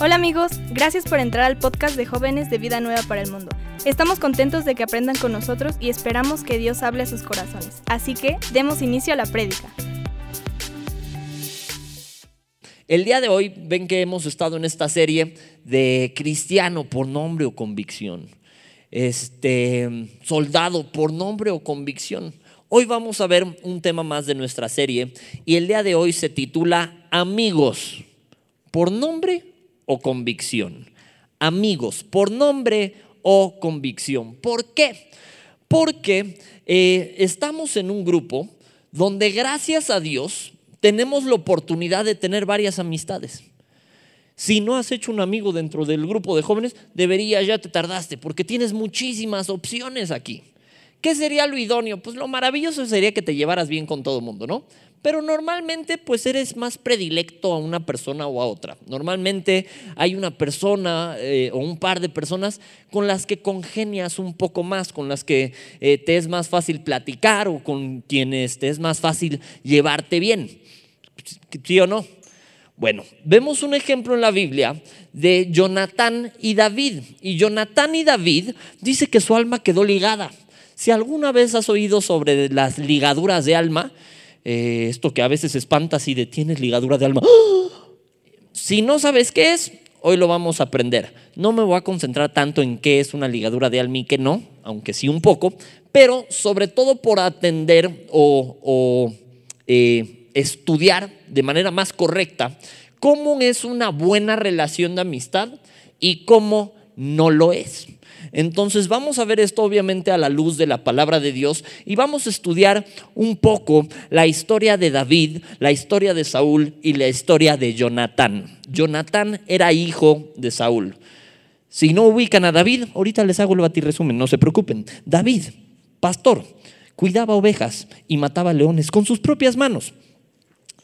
Hola amigos, gracias por entrar al podcast de jóvenes de Vida Nueva para el Mundo. Estamos contentos de que aprendan con nosotros y esperamos que Dios hable a sus corazones. Así que demos inicio a la prédica. El día de hoy ven que hemos estado en esta serie de cristiano por nombre o convicción. Este soldado por nombre o convicción. Hoy vamos a ver un tema más de nuestra serie y el día de hoy se titula Amigos por nombre o convicción. Amigos, por nombre o convicción. ¿Por qué? Porque eh, estamos en un grupo donde gracias a Dios tenemos la oportunidad de tener varias amistades. Si no has hecho un amigo dentro del grupo de jóvenes, debería ya te tardaste, porque tienes muchísimas opciones aquí. ¿Qué sería lo idóneo? Pues lo maravilloso sería que te llevaras bien con todo el mundo, ¿no? Pero normalmente pues eres más predilecto a una persona o a otra. Normalmente hay una persona eh, o un par de personas con las que congenias un poco más, con las que eh, te es más fácil platicar o con quienes te es más fácil llevarte bien. ¿Sí o no? Bueno, vemos un ejemplo en la Biblia de Jonatán y David. Y Jonatán y David dice que su alma quedó ligada. Si alguna vez has oído sobre las ligaduras de alma, eh, esto que a veces espanta si detienes ligadura de alma. Si no sabes qué es, hoy lo vamos a aprender. No me voy a concentrar tanto en qué es una ligadura de alma y qué no, aunque sí un poco, pero sobre todo por atender o, eh, estudiar de manera más correcta cómo es una buena relación de amistad y cómo no lo es. Entonces vamos a ver esto obviamente a la luz de la palabra de Dios y vamos a estudiar un poco la historia de David, la historia de Saúl y la historia de Jonatán. Jonatán era hijo de Saúl. Si no ubican a David, ahorita les hago el resumen, no se preocupen. David, pastor, cuidaba ovejas y mataba leones con sus propias manos.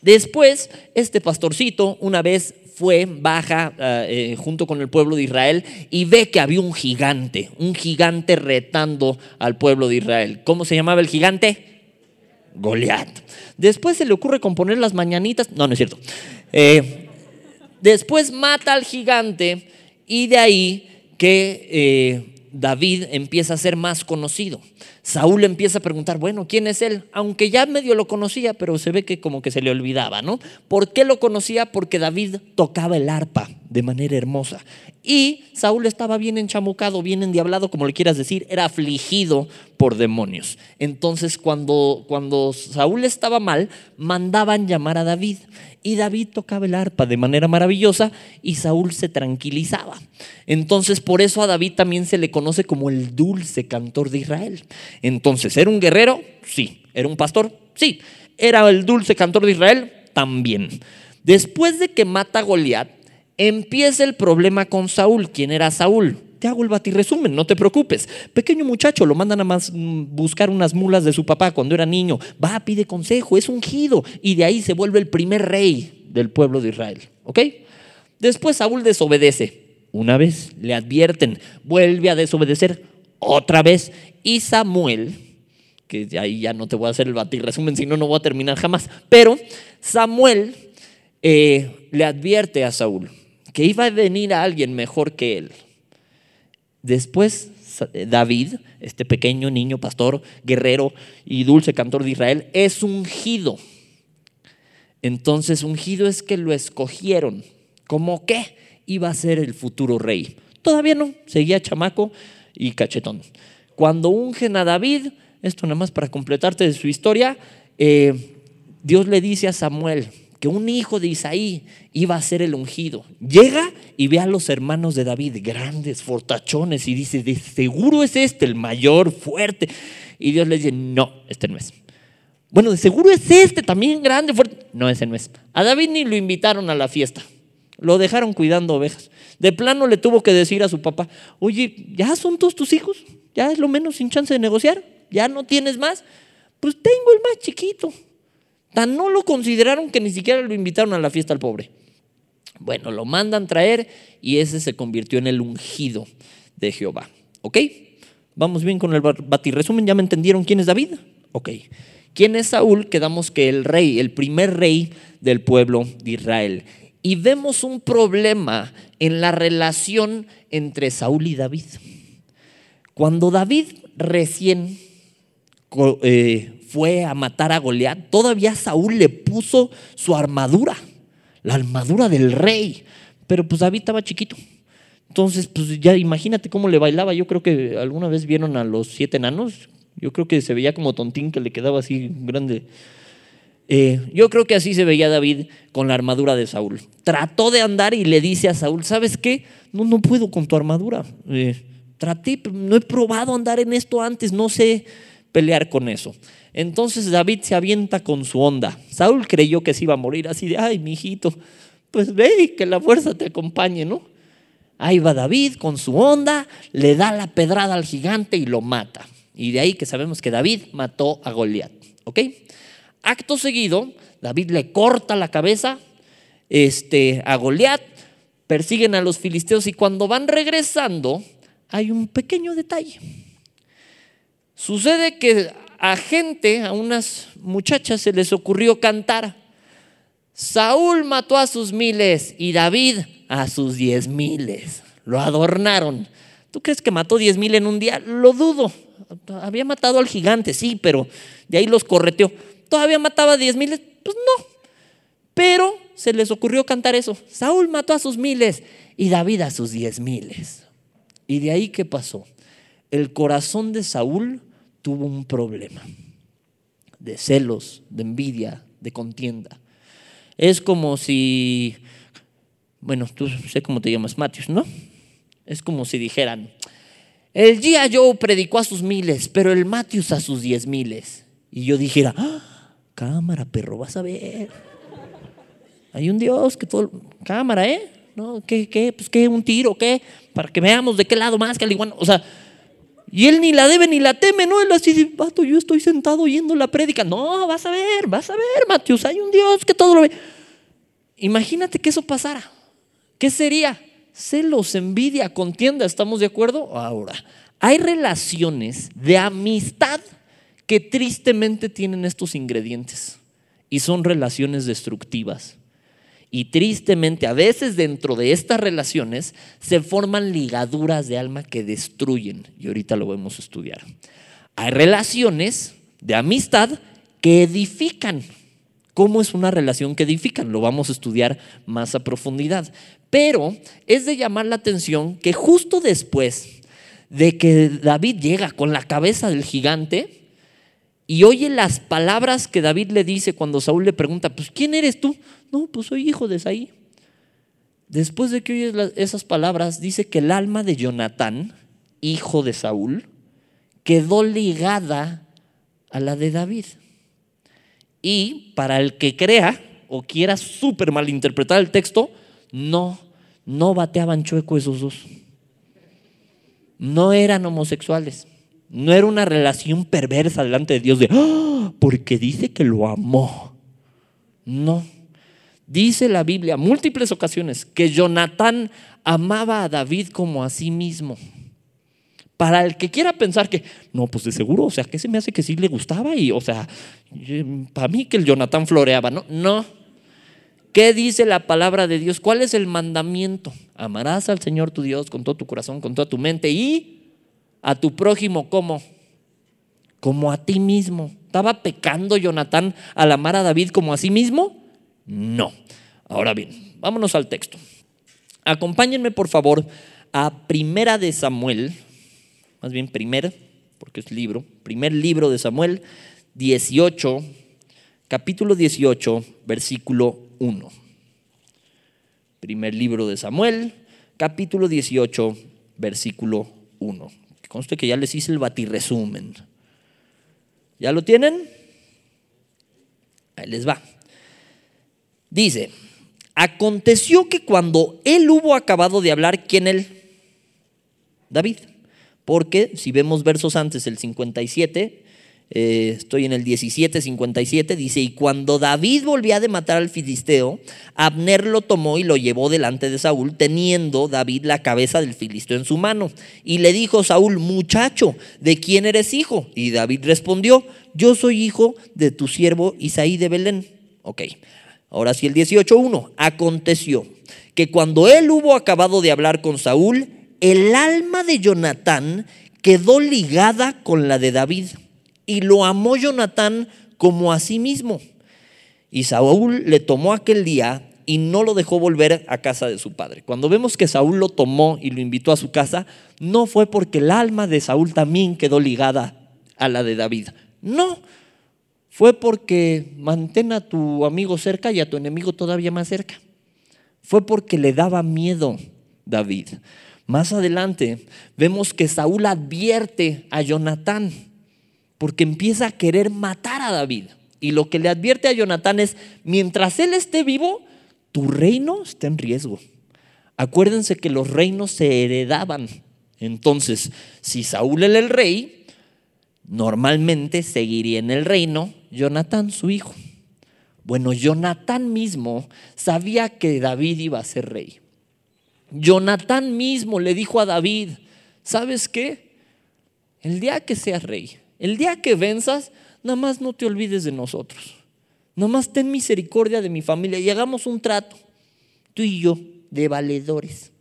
Después, este pastorcito una vez fue, baja eh, eh, junto con el pueblo de Israel y ve que había un gigante, un gigante retando al pueblo de Israel. ¿Cómo se llamaba el gigante? Goliat. Después se le ocurre componer las mañanitas. No, no es cierto. Eh, después mata al gigante y de ahí que David empieza a ser más conocido. Saúl empieza a preguntar, bueno, ¿quién es él? Aunque ya medio lo conocía, pero se ve que como que se le olvidaba, ¿no? ¿Por qué lo conocía? Porque David tocaba el arpa de manera hermosa. Y Saúl estaba bien enchamucado, bien endiablado, como le quieras decir, era afligido por demonios. Entonces, cuando, cuando Saúl estaba mal, mandaban llamar a David. Y David tocaba el arpa de manera maravillosa y Saúl se tranquilizaba. Entonces, por eso a David también se le conoce como el dulce cantor de Israel. Entonces, ¿era un guerrero? Sí. ¿Era un pastor? Sí. ¿Era el dulce cantor de Israel? También. Después de que mata a Goliat, empieza el problema con Saúl. ¿Quién era Saúl? Te hago el resumen, no te preocupes. Pequeño muchacho, lo mandan a mm, buscar unas mulas de su papá cuando era niño. Va, pide consejo, es ungido. Y de ahí se vuelve el primer rey del pueblo de Israel. ¿Ok? Después Saúl desobedece. Una vez le advierten, vuelve a desobedecer otra vez. Y Samuel, que ahí ya no te voy a hacer el batir resumen, si no, no voy a terminar jamás. Pero Samuel eh, le advierte a Saúl que iba a venir a alguien mejor que él. Después David, este pequeño niño pastor, guerrero y dulce cantor de Israel, es ungido. Entonces ungido es que lo escogieron. ¿Cómo qué? Iba a ser el futuro rey. Todavía no, seguía chamaco y cachetón. Cuando ungen a David, esto nada más para completarte de su historia, eh, Dios le dice a Samuel que un hijo de Isaí iba a ser el ungido. Llega y ve a los hermanos de David, grandes, fortachones, y dice, de seguro es este, el mayor, fuerte. Y Dios le dice, no, este no es. Bueno, de seguro es este, también grande, fuerte. No, ese no es. A David ni lo invitaron a la fiesta. Lo dejaron cuidando ovejas. De plano le tuvo que decir a su papá, oye, ¿ya son todos tus hijos? ¿Ya es lo menos sin chance de negociar? ¿Ya no tienes más? Pues tengo el más chiquito. Tan no lo consideraron que ni siquiera lo invitaron a la fiesta al pobre. Bueno, lo mandan traer y ese se convirtió en el ungido de Jehová. ¿Ok? Vamos bien con el resumen. ¿Ya me entendieron quién es David? Ok. ¿Quién es Saúl? Quedamos que el rey, el primer rey del pueblo de Israel. y vemos un problema en la relación entre Saúl y David. Cuando David recién eh, fue a matar a Goliat, todavía Saúl le puso su armadura, la armadura del rey, pero pues David estaba chiquito. Entonces, pues ya imagínate cómo le bailaba. Yo creo que alguna vez vieron a los siete enanos. Yo creo que se veía como tontín que le quedaba así grande. Eh, yo creo que así se veía David con la armadura de Saúl. Trató de andar y le dice a Saúl, ¿sabes qué? No, no puedo con tu armadura. Eh, traté, no he probado andar en esto antes, no sé pelear con eso. Entonces David se avienta con su onda. Saúl creyó que se iba a morir así de, ay, mi hijito, pues ve y que la fuerza te acompañe, ¿no? Ahí va David con su onda, le da la pedrada al gigante y lo mata. Y de ahí que sabemos que David mató a Goliat. ¿Ok? Acto seguido, David le corta la cabeza este, a Goliat, persiguen a los filisteos y cuando van regresando hay un pequeño detalle. Sucede que a gente, a unas muchachas se les ocurrió cantar. Saúl mató a sus miles y David a sus diez miles. Lo adornaron. ¿Tú crees que mató diez mil en un día? Lo dudo. Había matado al gigante, sí, pero de ahí los correteó. ¿Todavía mataba diez miles? Pues no. Pero se les ocurrió cantar eso. Saúl mató a sus miles y David a sus diez miles. ¿Y de ahí qué pasó? El corazón de Saúl tuvo un problema de celos, de envidia, de contienda. Es como si bueno, tú sé cómo te llamas, Matius, ¿no? Es como si dijeran, el día Joe predicó a sus miles, pero el Matius a sus diez miles. Y yo dijera, ¡Ah! cámara, perro, vas a ver. Hay un Dios que todo, cámara, ¿eh? ¿No? ¿Qué, qué? Pues qué, un tiro, ¿qué? Para que veamos de qué lado más que al igual. O sea, y él ni la debe ni la teme, ¿no? Él así, vato, yo estoy sentado oyendo la prédica. No, vas a ver, vas a ver, Matius, hay un Dios que todo lo ve. Imagínate que eso pasara. ¿Qué sería? Celos, envidia, contienda, ¿estamos de acuerdo? Ahora, hay relaciones de amistad que tristemente tienen estos ingredientes y son relaciones destructivas. Y tristemente a veces dentro de estas relaciones se forman ligaduras de alma que destruyen. Y ahorita lo vamos a estudiar. Hay relaciones de amistad que edifican. ¿Cómo es una relación que edifican? Lo vamos a estudiar más a profundidad. Pero es de llamar la atención que justo después de que David llega con la cabeza del gigante y oye las palabras que David le dice cuando Saúl le pregunta, pues ¿quién eres tú? No, pues soy hijo de Saí. Después de que oye esas palabras, dice que el alma de Jonatán, hijo de Saúl, quedó ligada a la de David. Y para el que crea o quiera súper malinterpretar el texto, no, no bateaban chueco esos dos. No eran homosexuales. No era una relación perversa delante de Dios ¡Ah! porque dice que lo amó. No. Dice la Biblia múltiples ocasiones que Jonatán amaba a David como a sí mismo. Para el que quiera pensar que, no, pues de seguro, o sea, que se me hace que sí le gustaba y, o sea, para mí que el Jonatán floreaba, no, no. ¿Qué dice la palabra de Dios? ¿Cuál es el mandamiento? Amarás al Señor tu Dios con todo tu corazón, con toda tu mente y a tu prójimo como como a ti mismo. ¿Estaba pecando Jonatán al amar a David como a sí mismo? No. Ahora bien, vámonos al texto. Acompáñenme por favor a Primera de Samuel, más bien primer, porque es libro, primer libro de Samuel 18, capítulo 18, versículo 1. Primer libro de Samuel, capítulo 18, versículo 1. Conste que ya les hice el batirresumen. ¿Ya lo tienen? Ahí les va. Dice, aconteció que cuando él hubo acabado de hablar, ¿quién él? David. Porque si vemos versos antes, el 57, eh, estoy en el 17:57, dice, y cuando David volvía de matar al filisteo, Abner lo tomó y lo llevó delante de Saúl, teniendo David la cabeza del filisteo en su mano. Y le dijo Saúl, muchacho, ¿de quién eres hijo? Y David respondió, yo soy hijo de tu siervo Isaí de Belén. Ok, Ahora sí, el 18.1. Aconteció que cuando él hubo acabado de hablar con Saúl, el alma de Jonatán quedó ligada con la de David y lo amó Jonatán como a sí mismo. Y Saúl le tomó aquel día y no lo dejó volver a casa de su padre. Cuando vemos que Saúl lo tomó y lo invitó a su casa, no fue porque el alma de Saúl también quedó ligada a la de David. No, fue porque mantén a tu amigo cerca y a tu enemigo todavía más cerca. Fue porque le daba miedo David. Más adelante vemos que Saúl advierte a Jonatán porque empieza a querer matar a David. Y lo que le advierte a Jonatán es, mientras él esté vivo, tu reino está en riesgo. Acuérdense que los reinos se heredaban. Entonces, si Saúl era el rey, normalmente seguiría en el reino Jonatán, su hijo. Bueno, Jonatán mismo sabía que David iba a ser rey. Jonatán mismo le dijo a David, ¿sabes qué? El día que seas rey, el día que venzas, nada más no te olvides de nosotros. Nada más ten misericordia de mi familia y hagamos un trato, tú y yo, de valedores,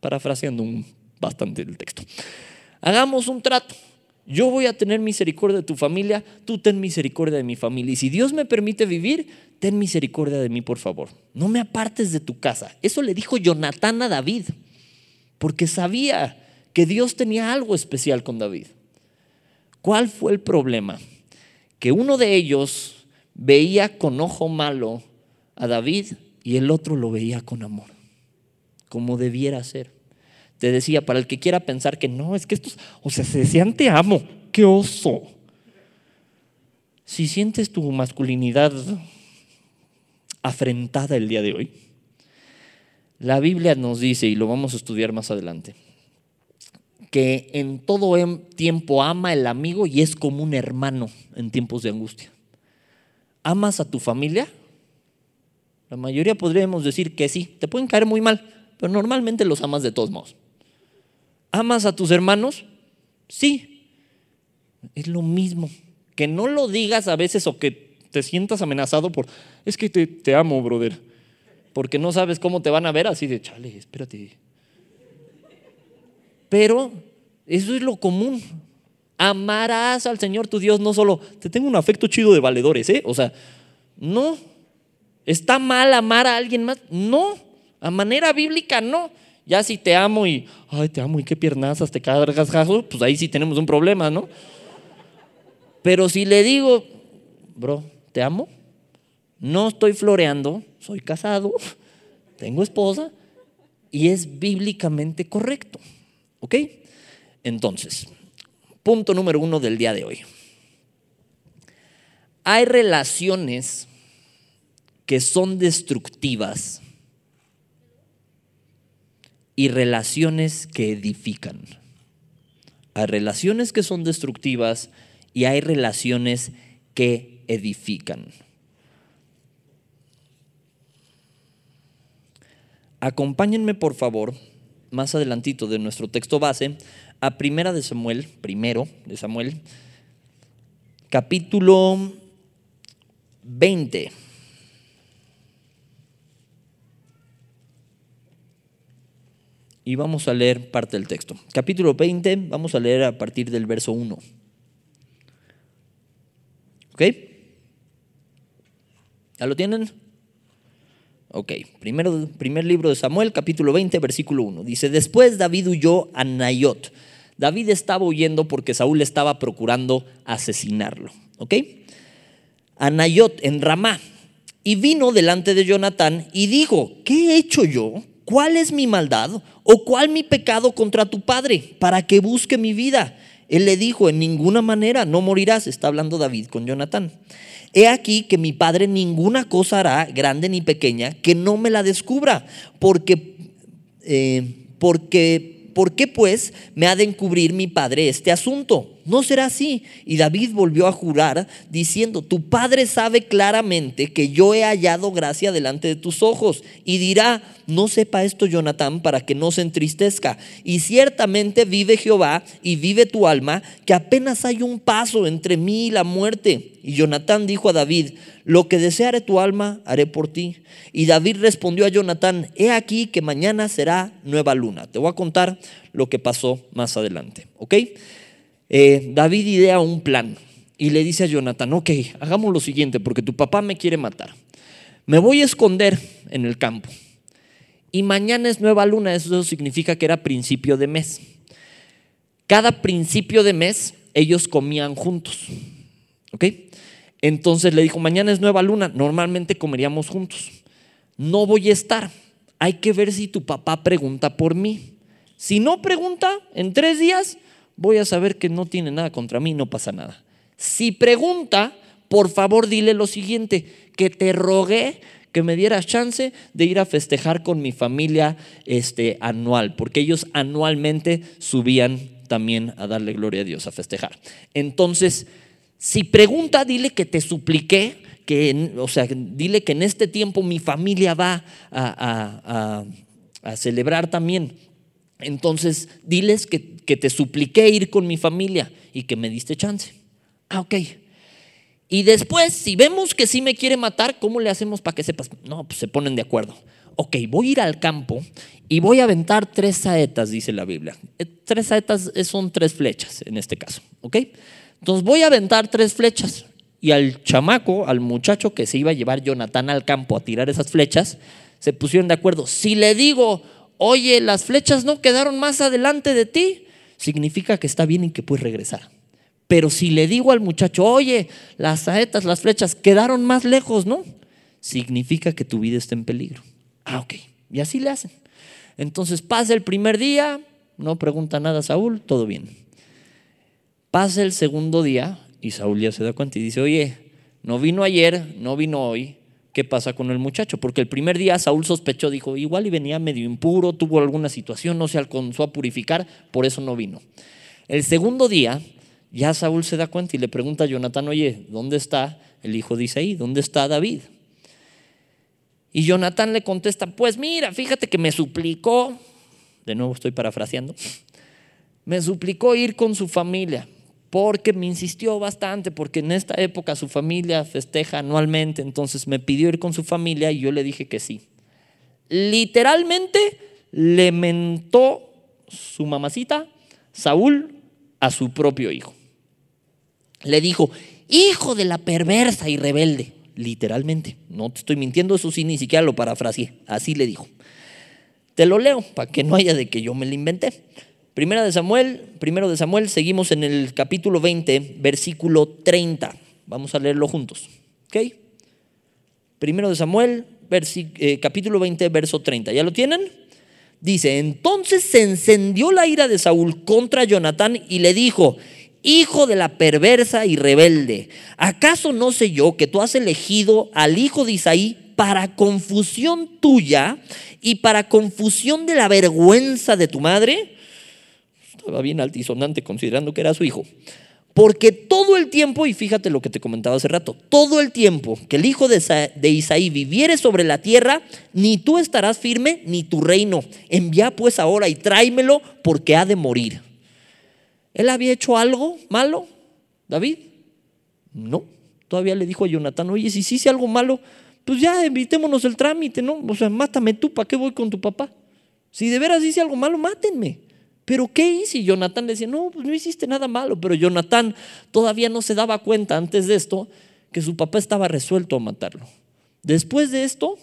parafraseando un, bastante el texto. Hagamos un trato yo voy a tener misericordia de tu familia, tú ten misericordia de mi familia. Y si Dios me permite vivir, ten misericordia de mí, por favor. No me apartes de tu casa. Eso le dijo Jonatán a David, porque sabía que Dios tenía algo especial con David. ¿Cuál fue el problema? Que uno de ellos veía con ojo malo a David y el otro lo veía con amor, como debiera ser. Te decía, para el que quiera pensar que no, es que estos, o sea, se decían te amo, qué oso. Si sientes tu masculinidad afrentada el día de hoy, la Biblia nos dice, y lo vamos a estudiar más adelante, que en todo em, tiempo ama el amigo y es como un hermano en tiempos de angustia. ¿Amas a tu familia? La mayoría podríamos decir que sí, te pueden caer muy mal, pero normalmente los amas de todos modos. ¿Amas a tus hermanos? Sí. Es lo mismo. Que no lo digas a veces o que te sientas amenazado por, es que te, te amo, brother. Porque no sabes cómo te van a ver así de, chale, espérate. Pero eso es lo común. Amarás al Señor tu Dios, no solo, te tengo un afecto chido de valedores, ¿eh? O sea, no. ¿Está mal amar a alguien más? No. A manera bíblica, no. Ya si te amo y, ay, te amo y qué piernazas, te cargas, pues ahí sí tenemos un problema, ¿no? Pero si le digo, bro, te amo, no estoy floreando, soy casado, tengo esposa y es bíblicamente correcto. ¿Ok? Entonces, punto número uno del día de hoy. Hay relaciones que son destructivas y relaciones que edifican. Hay relaciones que son destructivas y hay relaciones que edifican. Acompáñenme por favor, más adelantito de nuestro texto base, a Primera de Samuel, primero de Samuel, capítulo 20. Y vamos a leer parte del texto. Capítulo 20, vamos a leer a partir del verso 1. ¿Ok? ¿Ya lo tienen? Ok, Primero, primer libro de Samuel, capítulo 20, versículo 1. Dice, después David huyó a Nayot. David estaba huyendo porque Saúl estaba procurando asesinarlo. ¿Ok? A Nayot en Ramá. Y vino delante de Jonatán y dijo, ¿qué he hecho yo? ¿cuál es mi maldad o cuál mi pecado contra tu padre para que busque mi vida? Él le dijo, en ninguna manera no morirás, está hablando David con Jonatán. He aquí que mi padre ninguna cosa hará, grande ni pequeña, que no me la descubra, porque, eh, porque, ¿por qué pues me ha de encubrir mi padre este asunto? No será así. Y David volvió a jurar diciendo, tu padre sabe claramente que yo he hallado gracia delante de tus ojos. Y dirá, no sepa esto Jonatán para que no se entristezca. Y ciertamente vive Jehová y vive tu alma, que apenas hay un paso entre mí y la muerte. Y Jonatán dijo a David, lo que deseare tu alma haré por ti. Y David respondió a Jonatán, he aquí que mañana será nueva luna. Te voy a contar lo que pasó más adelante. ¿Ok? Eh, David idea un plan y le dice a Jonatán, ok, hagamos lo siguiente porque tu papá me quiere matar. Me voy a esconder en el campo. Y mañana es nueva luna, eso significa que era principio de mes. Cada principio de mes ellos comían juntos. ¿Ok? Entonces le dijo, mañana es nueva luna, normalmente comeríamos juntos. No voy a estar. Hay que ver si tu papá pregunta por mí. Si no pregunta, en tres días voy a saber que no tiene nada contra mí, no pasa nada. Si pregunta, por favor dile lo siguiente, que te rogué que me dieras chance de ir a festejar con mi familia este, anual, porque ellos anualmente subían también a darle gloria a Dios, a festejar. Entonces, si pregunta, dile que te supliqué, que, o sea, dile que en este tiempo mi familia va a, a celebrar también. Entonces, diles que, que te supliqué ir con mi familia y que me diste chance. Ah, ok. Y después, si vemos que sí me quiere matar, ¿cómo le hacemos para que sepas? No, pues se ponen de acuerdo. Ok, voy a ir al campo y voy a aventar tres saetas, dice la Biblia. Eh, tres saetas son tres flechas en este caso, ¿ok? Entonces voy a aventar tres flechas y al chamaco, al muchacho que se iba a llevar Jonathan al campo a tirar esas flechas, se pusieron de acuerdo. Si le digo, oye, las flechas no quedaron más adelante de ti, significa que está bien y que puedes regresar. Pero si le digo al muchacho, oye, las saetas, las flechas quedaron más lejos, ¿no? Significa que tu vida está en peligro. Ah, ok. Y así le hacen. Entonces pasa el primer día, no pregunta nada a Saúl, todo bien. Pasa el segundo día y Saúl ya se da cuenta y dice, oye, no vino ayer, no vino hoy, ¿qué pasa con el muchacho? Porque el primer día Saúl sospechó, dijo, igual y venía medio impuro, tuvo alguna situación, no se alcanzó a purificar, por eso no vino. El segundo día ya Saúl se da cuenta y le pregunta a Jonatán, oye, ¿dónde está el hijo de Isaí? ¿Dónde está David? Y Jonatán le contesta, pues mira, fíjate que me suplicó, de nuevo estoy parafraseando, me suplicó ir con su familia, porque me insistió bastante, porque en esta época su familia festeja anualmente, entonces me pidió ir con su familia y yo le dije que sí. Literalmente le mentó su mamacita, Saúl, a su propio hijo le dijo, hijo de la perversa y rebelde, literalmente, no te estoy mintiendo, eso sí, ni siquiera lo parafraseé, así le dijo. Te lo leo para que no haya de que yo me lo inventé. Primera de Samuel, primero de Samuel, seguimos en el capítulo 20, versículo 30. Vamos a leerlo juntos. ¿Ok? Primero de Samuel, eh, capítulo 20, verso 30. ¿Ya lo tienen? Dice, entonces se encendió la ira de Saúl contra Jonatán y le dijo, hijo de la perversa y rebelde, ¿acaso no sé yo que tú has elegido al hijo de Isaí para confusión tuya y para confusión de la vergüenza de tu madre? Estaba bien altisonante considerando que era su hijo. Porque todo el tiempo, y fíjate lo que te comentaba hace rato, todo el tiempo que el hijo de Isaí viviere sobre la tierra, ni tú estarás firme, ni tu reino. Envía pues ahora y tráemelo porque ha de morir. ¿Él había hecho algo malo, David? No. Todavía le dijo a Jonatán, oye, si hice algo malo, pues ya evitémonos el trámite, ¿no? O sea, mátame tú, ¿para qué voy con tu papá? Si de veras hice algo malo, mátenme. ¿Pero qué hice? Y Jonatán le decía, no, pues no hiciste nada malo. Pero Jonatán todavía no se daba cuenta antes de esto que su papá estaba resuelto a matarlo. Después de esto,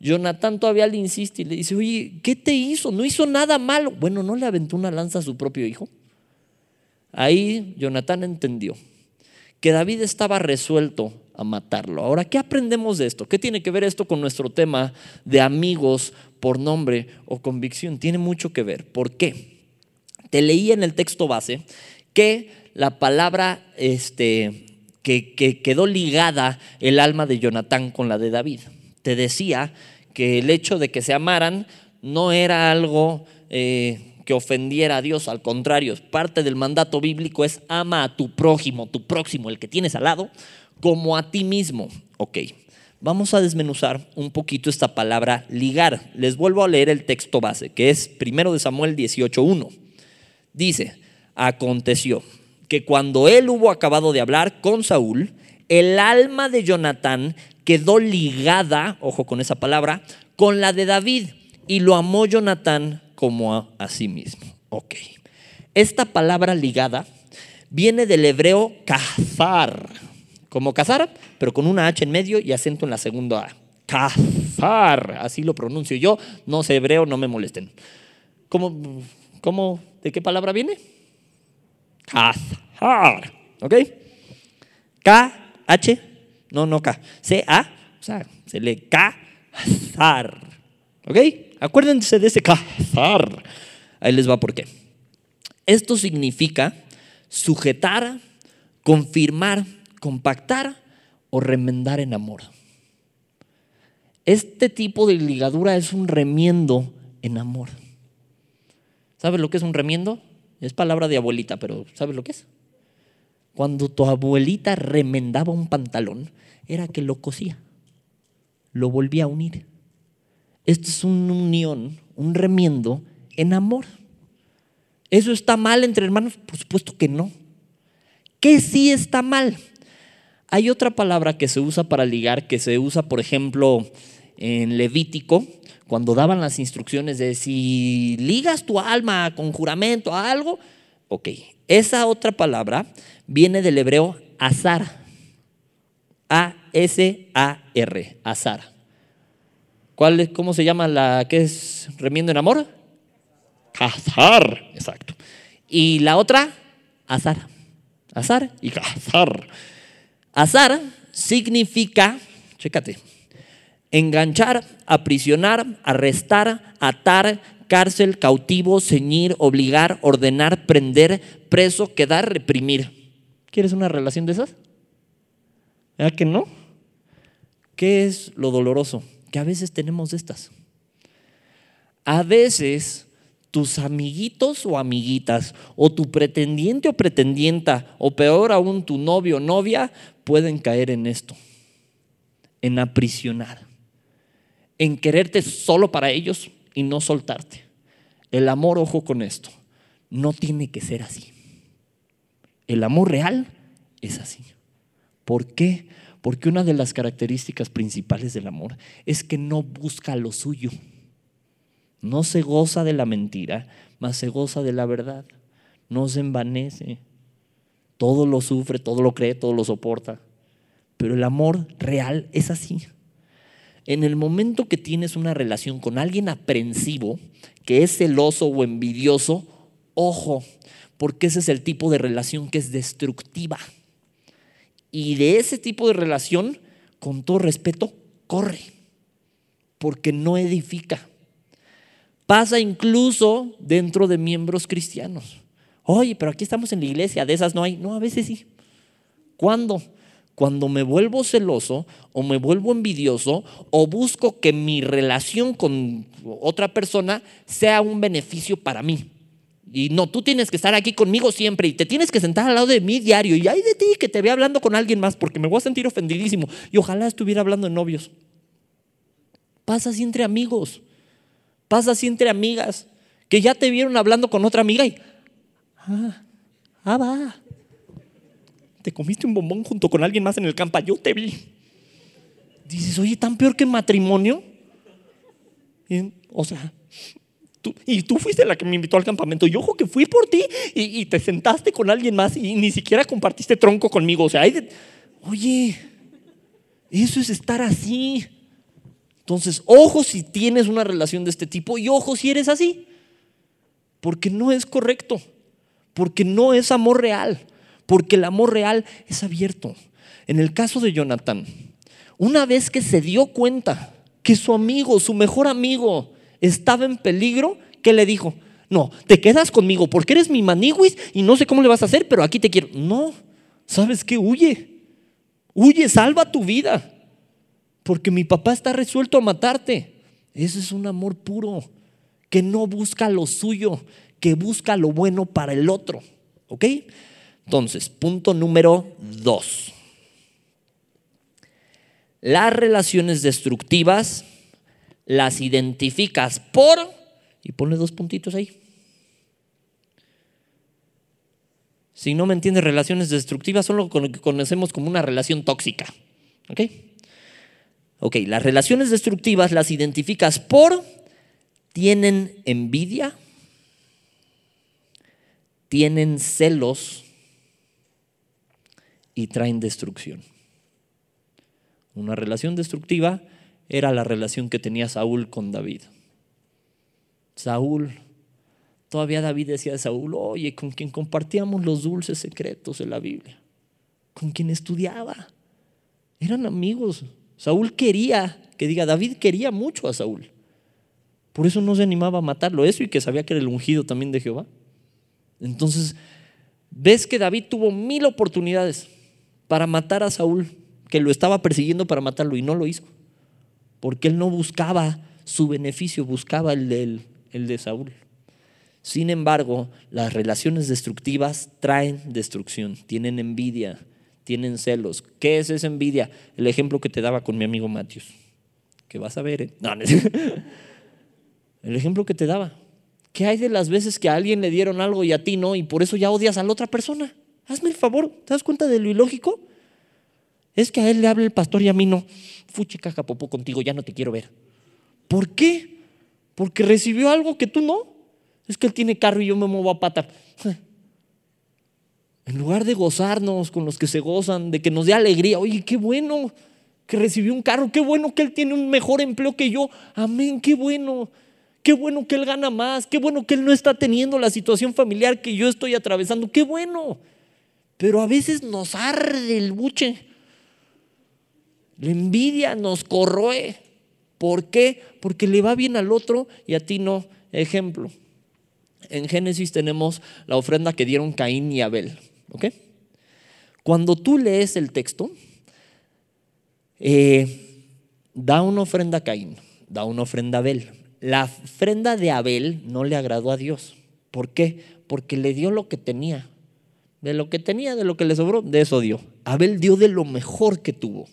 Jonatán todavía le insiste y le dice, oye, ¿qué te hizo? No hizo nada malo. Bueno, ¿no le aventó una lanza a su propio hijo? Ahí Jonatán entendió que David estaba resuelto a matarlo. Ahora, ¿qué aprendemos de esto? ¿Qué tiene que ver esto con nuestro tema de amigos por nombre o convicción? Tiene mucho que ver. ¿Por qué? Te leí en el texto base que la palabra este, que, quedó ligada el alma de Jonatán con la de David. Te decía que el hecho de que se amaran no era algo eh, que ofendiera a Dios, al contrario, parte del mandato bíblico es ama a tu prójimo, tu próximo, el que tienes al lado, como a ti mismo. Ok, vamos a desmenuzar un poquito esta palabra ligar. Les vuelvo a leer el texto base, que es 1 de Samuel 18.1. Dice, aconteció que cuando él hubo acabado de hablar con Saúl, el alma de Jonatán quedó ligada, ojo con esa palabra, con la de David y lo amó Jonatán como a, sí mismo. Ok. Esta palabra ligada viene del hebreo cazar, como cazar, pero con una H en medio y acento en la segunda A. Cazar, así lo pronuncio yo, no sé hebreo, no me molesten. ¿Cómo, cómo, de qué palabra viene? Cazar, ¿ok? K, H, no, no K, C, A, o sea, se le cazar, ¿ok? Acuérdense de ese cazar. Ahí les va por qué. Esto significa sujetar, confirmar, compactar o remendar en amor. Este tipo de ligadura es un remiendo en amor. ¿Sabes lo que es un remiendo? Es palabra de abuelita, pero ¿sabes lo que es? Cuando tu abuelita remendaba un pantalón, era que lo cosía, lo volvía a unir. Esto es una unión, un remiendo en amor. ¿Eso está mal entre hermanos? Por supuesto que no. ¿Qué sí está mal? Hay otra palabra que se usa para ligar, que se usa, por ejemplo, en Levítico, cuando daban las instrucciones de si ligas tu alma con juramento a algo, ok, esa otra palabra viene del hebreo azar, A-S-A-R, azar. ¿Cuál ¿Cómo se llama la que es remiendo en amor? Cazar, exacto. Y la otra, azar. Azar y cazar. Azar significa, chécate, enganchar, aprisionar, arrestar, atar, cárcel, cautivo, ceñir, obligar, ordenar, prender, preso, quedar, reprimir. ¿Quieres una relación de esas? ¿Verdad que no? ¿Qué es lo doloroso? que a veces tenemos estas. A veces tus amiguitos o amiguitas, o tu pretendiente o pretendienta, o peor aún tu novio o novia, pueden caer en esto, en aprisionar, en quererte solo para ellos y no soltarte. El amor, ojo con esto, no tiene que ser así. El amor real es así. ¿Por qué? Porque una de las características principales del amor es que no busca lo suyo. No se goza de la mentira, mas se goza de la verdad. No se envanece. Todo lo sufre, todo lo cree, todo lo soporta. Pero el amor real es así. En el momento que tienes una relación con alguien aprensivo, que es celoso o envidioso, ojo, porque ese es el tipo de relación que es destructiva. Y de ese tipo de relación, con todo respeto, corre, porque no edifica. Pasa incluso dentro de miembros cristianos. Oye, pero aquí estamos en la iglesia, de esas no hay. No, a veces sí. ¿Cuándo? Cuando me vuelvo celoso o me vuelvo envidioso o busco que mi relación con otra persona sea un beneficio para mí. Y no, tú tienes que estar aquí conmigo siempre y te tienes que sentar al lado de mí diario. Y hay de ti que te vea hablando con alguien más porque me voy a sentir ofendidísimo. Y ojalá estuviera hablando de novios. Pasa así entre amigos. Pasa así entre amigas. Que ya te vieron hablando con otra amiga y. Ah, ah, va. Te comiste un bombón junto con alguien más en el campo. Yo te vi. Dices, oye, tan peor que matrimonio. o sea, y tú fuiste la que me invitó al campamento. Y ojo que fui por ti y, te sentaste con alguien más y ni siquiera compartiste tronco conmigo. O sea, oye, eso es estar así. Entonces, ojo si tienes una relación de este tipo y ojo si eres así. Porque no es correcto. Porque no es amor real. Porque el amor real es abierto. En el caso de Jonathan, una vez que se dio cuenta que su amigo, su mejor amigo, estaba en peligro, ¿qué le dijo? No, te quedas conmigo porque eres mi maniguis y no sé cómo le vas a hacer, pero aquí te quiero. No, ¿sabes qué? Huye. Huye, salva tu vida. Porque mi papá está resuelto a matarte. Ese es un amor puro, que no busca lo suyo, que busca lo bueno para el otro. ¿Ok? Entonces, punto número dos. Las relaciones destructivas las identificas por, y ponle dos puntitos ahí. Si no me entiendes, relaciones destructivas son lo que conocemos como una relación tóxica. ¿Ok? Ok, las relaciones destructivas las identificas por, tienen envidia, tienen celos y traen destrucción. Una relación destructiva era la relación que tenía Saúl con David. Saúl, todavía David decía de Saúl, oye, con quien compartíamos los dulces secretos de la Biblia, con quien estudiaba, eran amigos. Saúl quería, que diga, David quería mucho a Saúl. Por eso no se animaba a matarlo, eso y que sabía que era el ungido también de Jehová. Entonces, ves que David tuvo mil oportunidades para matar a Saúl, que lo estaba persiguiendo para matarlo y no lo hizo. Porque él no buscaba su beneficio, buscaba el de, el de Saúl. Sin embargo, las relaciones destructivas traen destrucción, tienen envidia, tienen celos. ¿Qué es esa envidia? El ejemplo que te daba con mi amigo Matius, que vas a ver. ¿eh? El ejemplo que te daba. ¿Qué hay de las veces que a alguien le dieron algo y a ti no y por eso ya odias a la otra persona? Hazme el favor, ¿te das cuenta de lo ilógico? Es que a él le habla el pastor y a mí no. Fuchi caja popó contigo, ya no te quiero ver. ¿Por qué? Porque recibió algo que tú no. Es que él tiene carro y yo me muevo a pata. En lugar de gozarnos con los que se gozan, de que nos dé alegría, oye, qué bueno que recibió un carro, qué bueno que él tiene un mejor empleo que yo. Amén, qué bueno. Qué bueno que él gana más, qué bueno que él no está teniendo la situación familiar que yo estoy atravesando, qué bueno. Pero a veces nos arde el buche. La envidia nos corroe. ¿Por qué? Porque le va bien al otro y a ti no. Ejemplo. En Génesis tenemos la ofrenda que dieron Caín y Abel. ¿Ok? Cuando tú lees el texto, eh, da una ofrenda a Caín, da una ofrenda a Abel la ofrenda de Abel no le agradó a Dios. ¿Por qué? Porque le dio lo que tenía. De lo que tenía, de lo que le sobró, de eso dio. Abel dio de lo mejor que tuvo.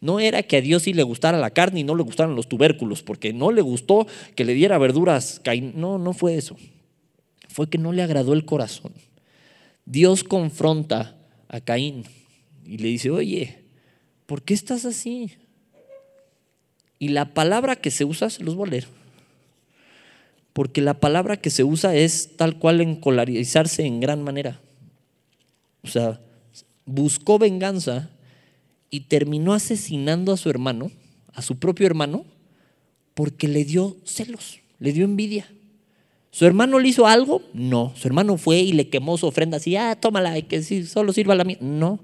No era que a Dios sí le gustara la carne y no le gustaran los tubérculos, porque no le gustó que le diera verduras. No, no fue eso. Fue que no le agradó el corazón. Dios confronta a Caín y le dice, oye, ¿por qué estás así? Y la palabra que se usa, se los voy a leer porque la palabra que se usa es tal cual encolarizarse en gran manera. O sea, buscó venganza y terminó asesinando a su hermano, a su propio hermano, porque le dio celos, le dio envidia. ¿Su hermano le hizo algo? No. Su hermano fue y le quemó su ofrenda así, ah, tómala, que solo sirva la mía. No.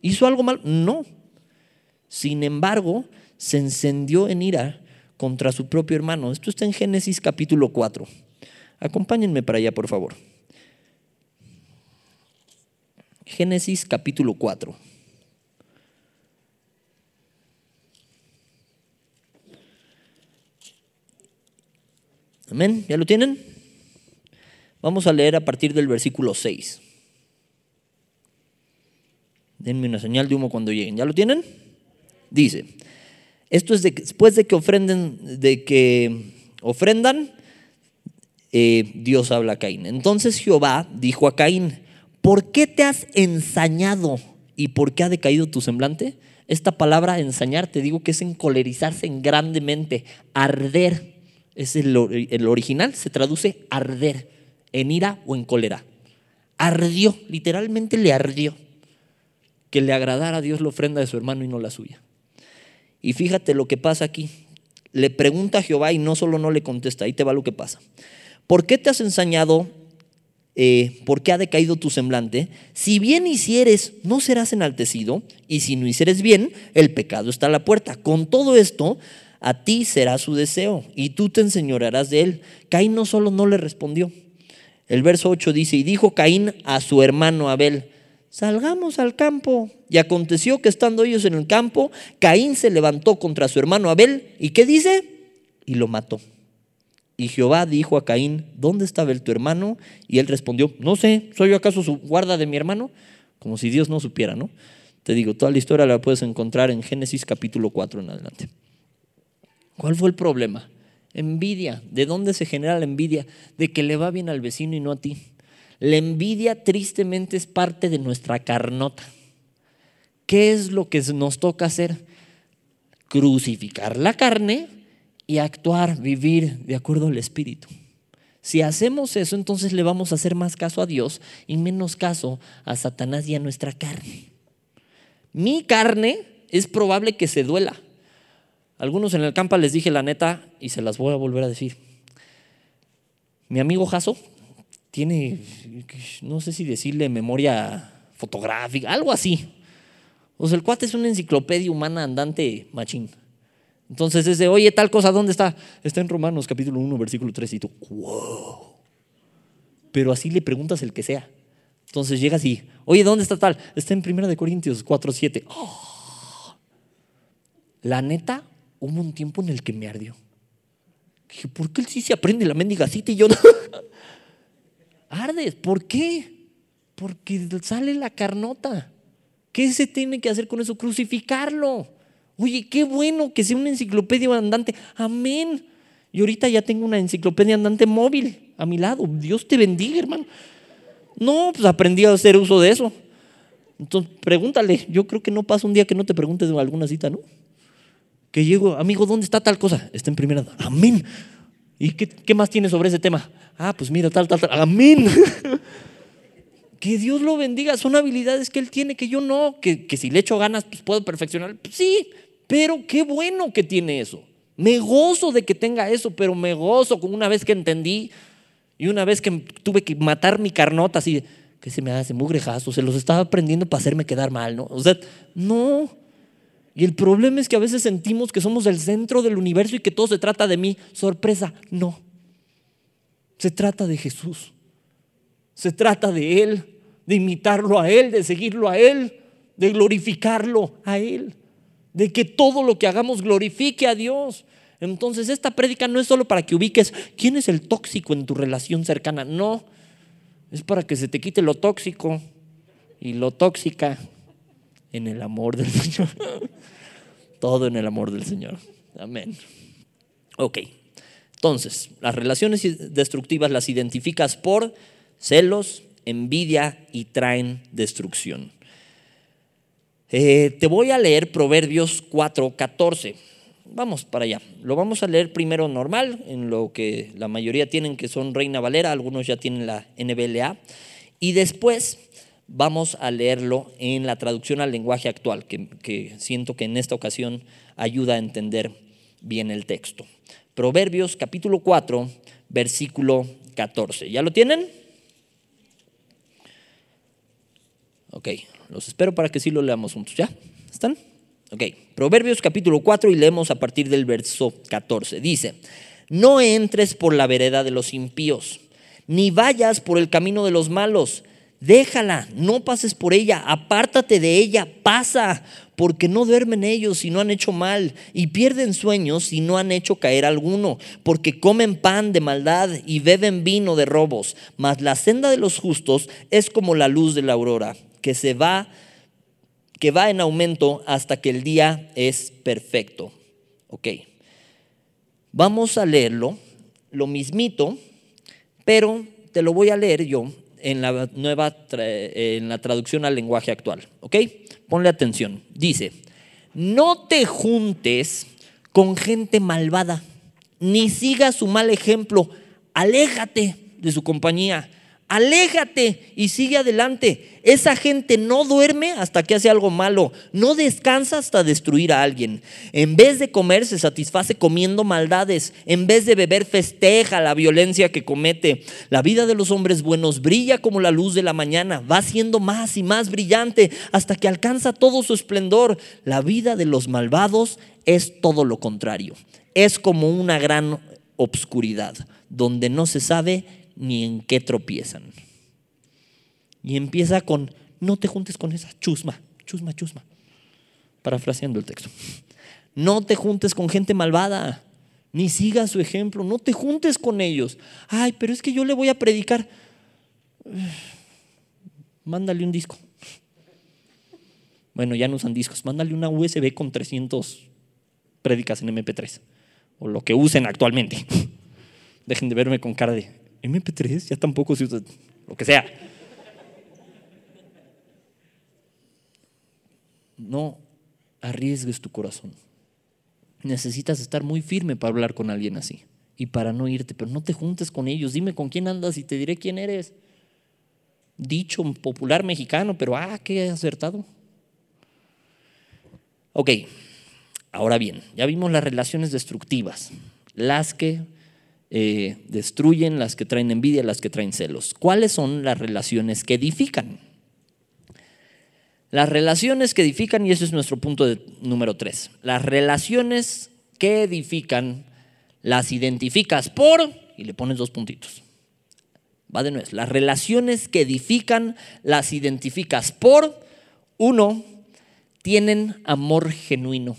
¿Hizo algo mal? No. Sin embargo, se encendió en ira contra su propio hermano. Esto está en Génesis capítulo 4. Acompáñenme para allá, por favor. Génesis capítulo 4. Amén. ¿Ya lo tienen? Vamos a leer a partir del versículo 6. Denme una señal de humo cuando lleguen. ¿Ya lo tienen? Dice, esto es después de que ofrenden, de que ofrendan, eh, Dios habla a Caín. Entonces Jehová dijo a Caín, ¿por qué te has ensañado y por qué ha decaído tu semblante? Esta palabra ensañar, te digo que es encolerizarse en grandemente, arder. Es el, original, se traduce arder, en ira o en cólera. Ardió, literalmente le ardió que le agradara a Dios la ofrenda de su hermano y no la suya. Y fíjate lo que pasa aquí. Le pregunta a Jehová y no solo no le contesta, ahí te va lo que pasa. ¿Por qué te has ensañado? Eh, ¿Por qué ha decaído tu semblante? Si bien hicieres, no serás enaltecido, y si no hicieres bien, el pecado está a la puerta. Con todo esto, a ti será su deseo, y tú te enseñorearás de él. Caín no solo no le respondió. El verso 8 dice, y dijo Caín a su hermano Abel, salgamos al campo. Y aconteció que estando ellos en el campo, Caín se levantó contra su hermano Abel. ¿Y qué dice? Y lo mató. Y Jehová dijo a Caín, ¿dónde estaba el tu hermano? Y él respondió, no sé, ¿soy yo acaso su guarda de mi hermano? Como si Dios no supiera, ¿no? Te digo, toda la historia la puedes encontrar en Génesis capítulo 4 en adelante. ¿Cuál fue el problema? Envidia. ¿De dónde se genera la envidia? De que le va bien al vecino y no a ti. La envidia tristemente es parte de nuestra carnota. ¿Qué es lo que nos toca hacer? Crucificar la carne y actuar, vivir de acuerdo al Espíritu. Si hacemos eso, entonces le vamos a hacer más caso a Dios y menos caso a Satanás y a nuestra carne. Mi carne es probable que se duela. Algunos en el campo les dije la neta y se las voy a volver a decir. Mi amigo Jaso tiene, no sé si decirle memoria fotográfica, algo así. O sea, el cuate es una enciclopedia humana andante machín. Entonces es oye, tal cosa, ¿dónde está? Está en Romanos capítulo 1, versículo 3 y tú, wow. Pero así le preguntas el que sea. Entonces llegas y, oye, ¿dónde está tal? Está en 1 Corintios 4, 7. La neta, hubo un tiempo en el que me ardió. Dije, ¿por qué él sí se aprende la mendiga cita y yo no? Ardes, ¿por qué? Porque sale la carnota. ¿Qué se tiene que hacer con eso? Crucificarlo. Oye, qué bueno que sea una enciclopedia andante. Amén. Y ahorita ya tengo una enciclopedia andante móvil a mi lado. Dios te bendiga, hermano. No, pues aprendí a hacer uso de eso. Entonces, pregúntale. Yo creo que no pasa un día que no te preguntes de alguna cita, ¿no? Que llego, amigo, ¿dónde está tal cosa? Está en primera. Amén. ¿Y qué, más tiene sobre ese tema? Ah, pues mira, tal, tal, tal. Amén. que Dios lo bendiga. Son habilidades que Él tiene que yo no. Que, si le echo ganas, pues puedo perfeccionar. Sí, pero qué bueno que tiene eso. Me gozo de que tenga eso, pero me gozo con una vez que entendí y una vez que tuve que matar mi carnota así, que se me hace mugrejazo, se los estaba aprendiendo para hacerme quedar mal, ¿no? O sea, no. Y el problema es que a veces sentimos que somos el centro del universo y que todo se trata de mí. Sorpresa, no. Se trata de Jesús. Se trata de Él, de imitarlo a Él, de seguirlo a Él, de glorificarlo a Él, de que todo lo que hagamos glorifique a Dios. Entonces esta prédica no es solo para que ubiques quién es el tóxico en tu relación cercana, no, es para que se te quite lo tóxico y lo tóxica en el amor del Señor. Todo en el amor del Señor. Amén. Ok. Entonces, las relaciones destructivas las identificas por celos, envidia y traen destrucción. Eh, te voy a leer Proverbios 4:14. Vamos para allá. Lo vamos a leer primero normal, en lo que la mayoría tienen que son Reina Valera, algunos ya tienen la NBLA. Y después vamos a leerlo en la traducción al lenguaje actual, que, siento que en esta ocasión ayuda a entender bien el texto. Proverbios capítulo 4, versículo 14. ¿Ya lo tienen? Ok, los espero para que sí lo leamos juntos. ¿Ya? ¿Están? Ok, Proverbios capítulo 4 y leemos a partir del verso 14. Dice, no entres por la vereda de los impíos, ni vayas por el camino de los malos Déjala, no pases por ella, apártate de ella, pasa, porque no duermen ellos si no han hecho mal, y pierden sueños si no han hecho caer alguno, porque comen pan de maldad y beben vino de robos. Mas la senda de los justos es como la luz de la aurora, que se va, que va en aumento hasta que el día es perfecto. Ok. Vamos a leerlo, lo mismito, pero te lo voy a leer yo en la nueva en la traducción al lenguaje actual. ¿Ok? Ponle atención. Dice: No te juntes con gente malvada, ni sigas su mal ejemplo. Aléjate de su compañía Aléjate y sigue adelante. Esa gente no duerme hasta que hace algo malo, no descansa hasta destruir a alguien. En vez de comer se satisface comiendo maldades, en vez de beber festeja la violencia que comete. La vida de los hombres buenos brilla como la luz de la mañana, va siendo más y más brillante hasta que alcanza todo su esplendor. La vida de los malvados es todo lo contrario, es como una gran obscuridad donde no se sabe ni en qué tropiezan. Y empieza con, no te juntes con esa chusma, chusma, chusma. Parafraseando el texto. No te juntes con gente malvada. ni sigas su ejemplo, no te juntes con ellos. Ay, pero es que yo le voy a predicar. Mándale un disco. Bueno, ya no usan discos, mándale una USB con 300 prédicas en MP3 o lo que usen actualmente. Dejen de verme con cara de MP3, ya tampoco se usa, lo que sea. No arriesgues tu corazón. Necesitas estar muy firme para hablar con alguien así y para no irte, pero no te juntes con ellos. Dime con quién andas y te diré quién eres. Dicho popular mexicano, pero ah, qué acertado. Ok, ahora bien, ya vimos las relaciones destructivas, las que eh, destruyen, las que traen envidia, las que traen celos. ¿Cuáles son las relaciones que edifican? Las relaciones que edifican, y ese es nuestro punto número tres, las relaciones que edifican las identificas por, y le pones dos puntitos. Va de nuevo, las relaciones que edifican las identificas por, uno, tienen amor genuino.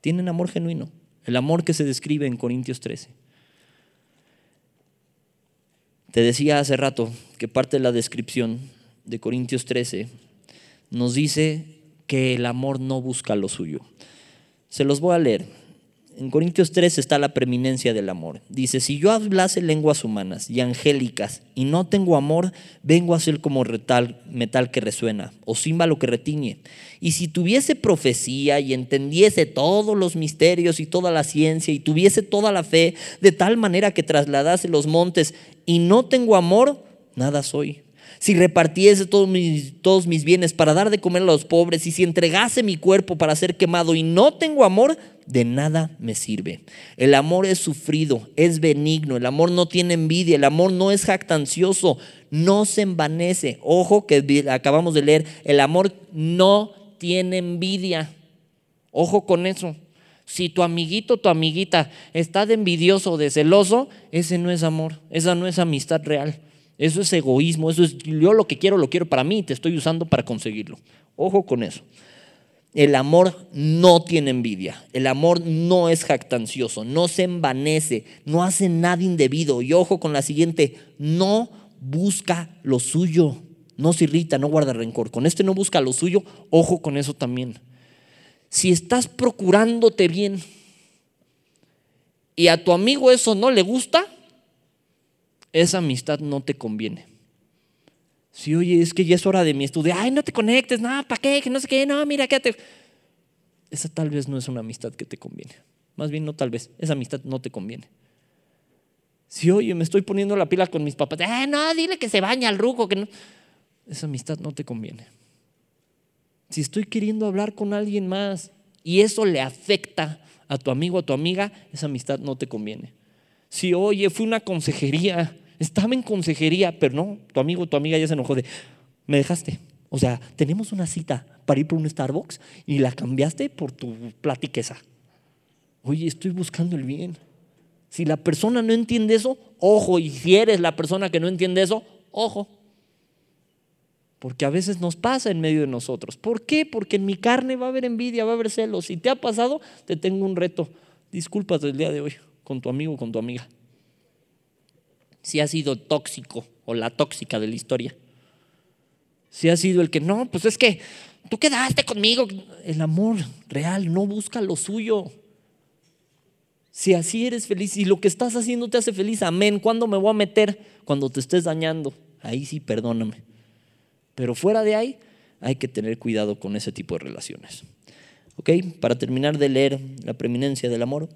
Tienen amor genuino, el amor que se describe en Corintios 13. Te decía hace rato que parte de la descripción de Corintios 13 nos dice que el amor no busca lo suyo. Se los voy a leer. En Corintios 3 está la preeminencia del amor. Dice, si yo hablase lenguas humanas y angélicas y no tengo amor, vengo a ser como metal que resuena o címbalo que retiñe. Y si tuviese profecía y entendiese todos los misterios y toda la ciencia y tuviese toda la fe de tal manera que trasladase los montes y no tengo amor, nada soy si repartiese todos mis, todos mis bienes para dar de comer a los pobres y si entregase mi cuerpo para ser quemado y no tengo amor, de nada me sirve. El amor es sufrido, es benigno, el amor no tiene envidia, el amor no es jactancioso, no se envanece. Ojo que acabamos de leer, el amor no tiene envidia. Ojo con eso. Si tu amiguito, tu amiguita está de envidioso o de celoso, ese no es amor, esa no es amistad real. Eso es egoísmo, eso es yo lo que quiero lo quiero para mí y te estoy usando para conseguirlo. Ojo con eso. El amor no tiene envidia, el amor no es jactancioso, no se envanece, no hace nada indebido. Y ojo con la siguiente, no busca lo suyo, no se irrita, no guarda rencor. Con este no busca lo suyo, ojo con eso también. Si estás procurándote bien y a tu amigo eso no le gusta, esa amistad no te conviene. Si, oye, es que ya es hora de mi estudio, ay, no te conectes, no, ¿para qué? Que no sé qué, no, mira, quédate. Esa tal vez no es una amistad que te conviene. Más bien, no tal vez, esa amistad no te conviene. Si, oye, me estoy poniendo la pila con mis papás, ay, no, dile que se baña al ruco, que no. Esa amistad no te conviene. Si estoy queriendo hablar con alguien más y eso le afecta a tu amigo a tu amiga, esa amistad no te conviene. Si, oye, fue una consejería estaba en consejería, pero no, tu amigo, tu amiga ya se enojó de, me dejaste. O sea, tenemos una cita para ir por un Starbucks y la cambiaste por tu platiqueza. Oye, estoy buscando el bien. Si la persona no entiende eso, ojo, y si eres la persona que no entiende eso, ojo. Porque a veces nos pasa en medio de nosotros. ¿Por qué? Porque en mi carne va a haber envidia, va a haber celos. Si te ha pasado, te tengo un reto. Disculpas del día de hoy con tu amigo con tu amiga si ha sido tóxico o la tóxica de la historia. Si ha sido el que, no, pues es que tú quedaste conmigo. El amor real no busca lo suyo. Si así eres feliz y lo que estás haciendo te hace feliz, amén. ¿Cuándo me voy a meter? Cuando te estés dañando. Ahí sí, perdóname. Pero fuera de ahí, hay que tener cuidado con ese tipo de relaciones. ¿Ok? Para terminar de leer la preeminencia del amor.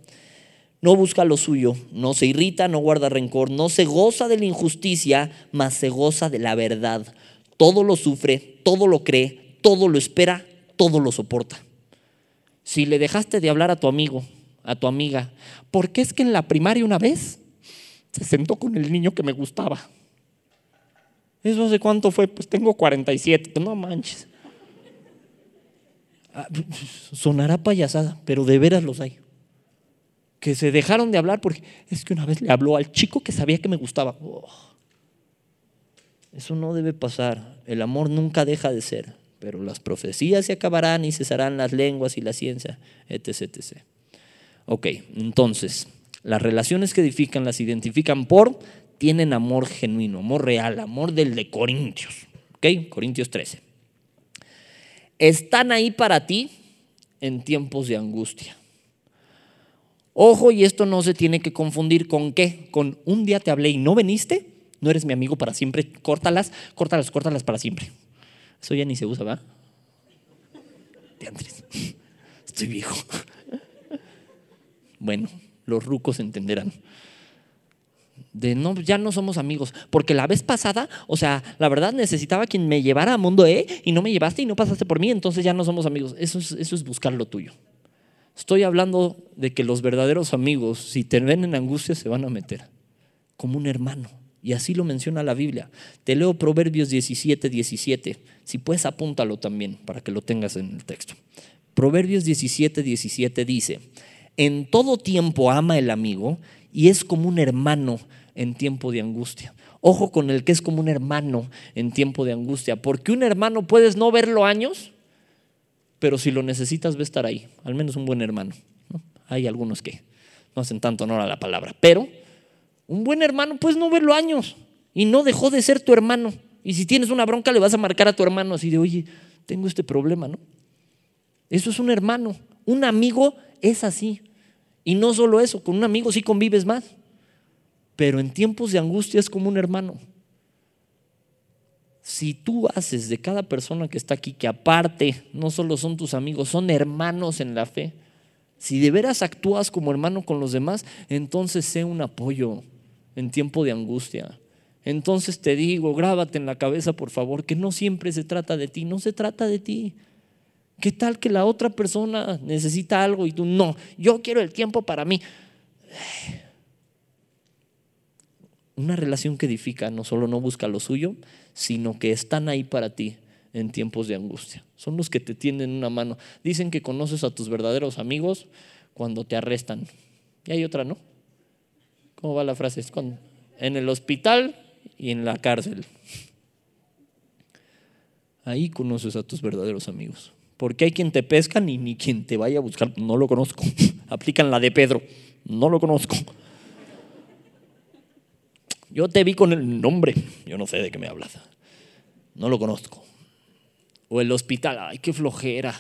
No busca lo suyo, no se irrita, no guarda rencor, no se goza de la injusticia, mas se goza de la verdad. Todo lo sufre, todo lo cree, todo lo espera, todo lo soporta. Si le dejaste de hablar a tu amigo, a tu amiga, porque es que en la primaria una vez se sentó con el niño que me gustaba. ¿Eso hace cuánto fue? Pues tengo 47, no manches. Ah, sonará payasada, pero de veras los hay que se dejaron de hablar porque es que una vez le habló al chico que sabía que me gustaba. Oh. Eso no debe pasar. El amor nunca deja de ser, pero las profecías se acabarán y cesarán las lenguas y la ciencia, etc. etc. Ok, entonces, las relaciones que edifican las identifican por, tienen amor genuino, amor real, amor del de Corintios. Ok, Corintios 13. Están ahí para ti en tiempos de angustia. Ojo, y esto no se tiene que confundir con qué, con un día te hablé y no veniste, no eres mi amigo para siempre, córtalas, córtalas, córtalas para siempre. Eso ya ni se usa, ¿va? Andrés, estoy viejo. Bueno, los rucos entenderán. De no, ya no somos amigos. Porque la vez pasada, o sea, la verdad necesitaba quien me llevara a mundo E y no me llevaste y no pasaste por mí, entonces ya no somos amigos. Eso es, eso es buscar lo tuyo. Estoy hablando de que los verdaderos amigos, si te ven en angustia, se van a meter como un hermano. Y así lo menciona la Biblia. Te leo Proverbios 17, 17. Si puedes, apúntalo también para que lo tengas en el texto. Proverbios 17, 17 dice, en todo tiempo ama el amigo y es como un hermano en tiempo de angustia. Ojo con el que es como un hermano en tiempo de angustia, porque un hermano puedes no verlo años, pero si lo necesitas va a estar ahí, al menos un buen hermano. Hay algunos que no hacen tanto honor a la palabra, pero un buen hermano puedes no verlo años y no dejó de ser tu hermano. Y si tienes una bronca le vas a marcar a tu hermano así de, oye, tengo este problema, ¿no? Eso es un hermano. Un amigo es así. Y no solo eso, con un amigo sí convives más. Pero en tiempos de angustia es como un hermano. Si tú haces de cada persona que está aquí, que aparte no solo son tus amigos, son hermanos en la fe, si de veras actúas como hermano con los demás, entonces sé un apoyo en tiempo de angustia. Entonces te digo, grábate en la cabeza, por favor, que no siempre se trata de ti, no se trata de ti. ¿Qué tal que la otra persona necesita algo y tú no? Yo quiero el tiempo para mí. Una relación que edifica no solo no busca lo suyo, sino que están ahí para ti en tiempos de angustia. Son los que te tienden una mano. Dicen que conoces a tus verdaderos amigos cuando te arrestan. Y hay otra, ¿no? ¿Cómo va la frase? Es en el hospital y en la cárcel. Ahí conoces a tus verdaderos amigos. Porque hay quien te pesca ni, ni quien te vaya a buscar. No lo conozco. Aplican la de Pedro. No lo conozco. Yo te vi con el nombre. Yo no sé de qué me hablas. No lo conozco. O el hospital. Ay, qué flojera.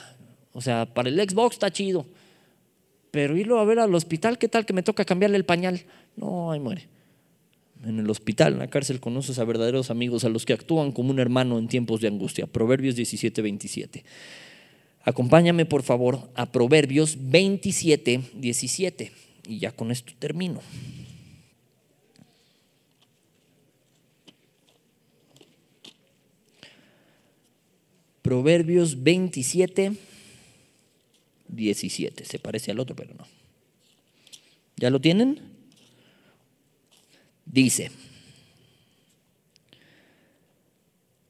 O sea, para el Xbox está chido. Pero irlo a ver al hospital, ¿qué tal que me toca cambiarle el pañal? No, ahí muere. En el hospital, en la cárcel, conoces a verdaderos amigos, a los que actúan como un hermano en tiempos de angustia. Proverbios 17, 27. Acompáñame por favor a Proverbios 27, 17. Y ya con esto termino. Proverbios 27, 17. Se parece al otro, pero no. ¿Ya lo tienen? Dice,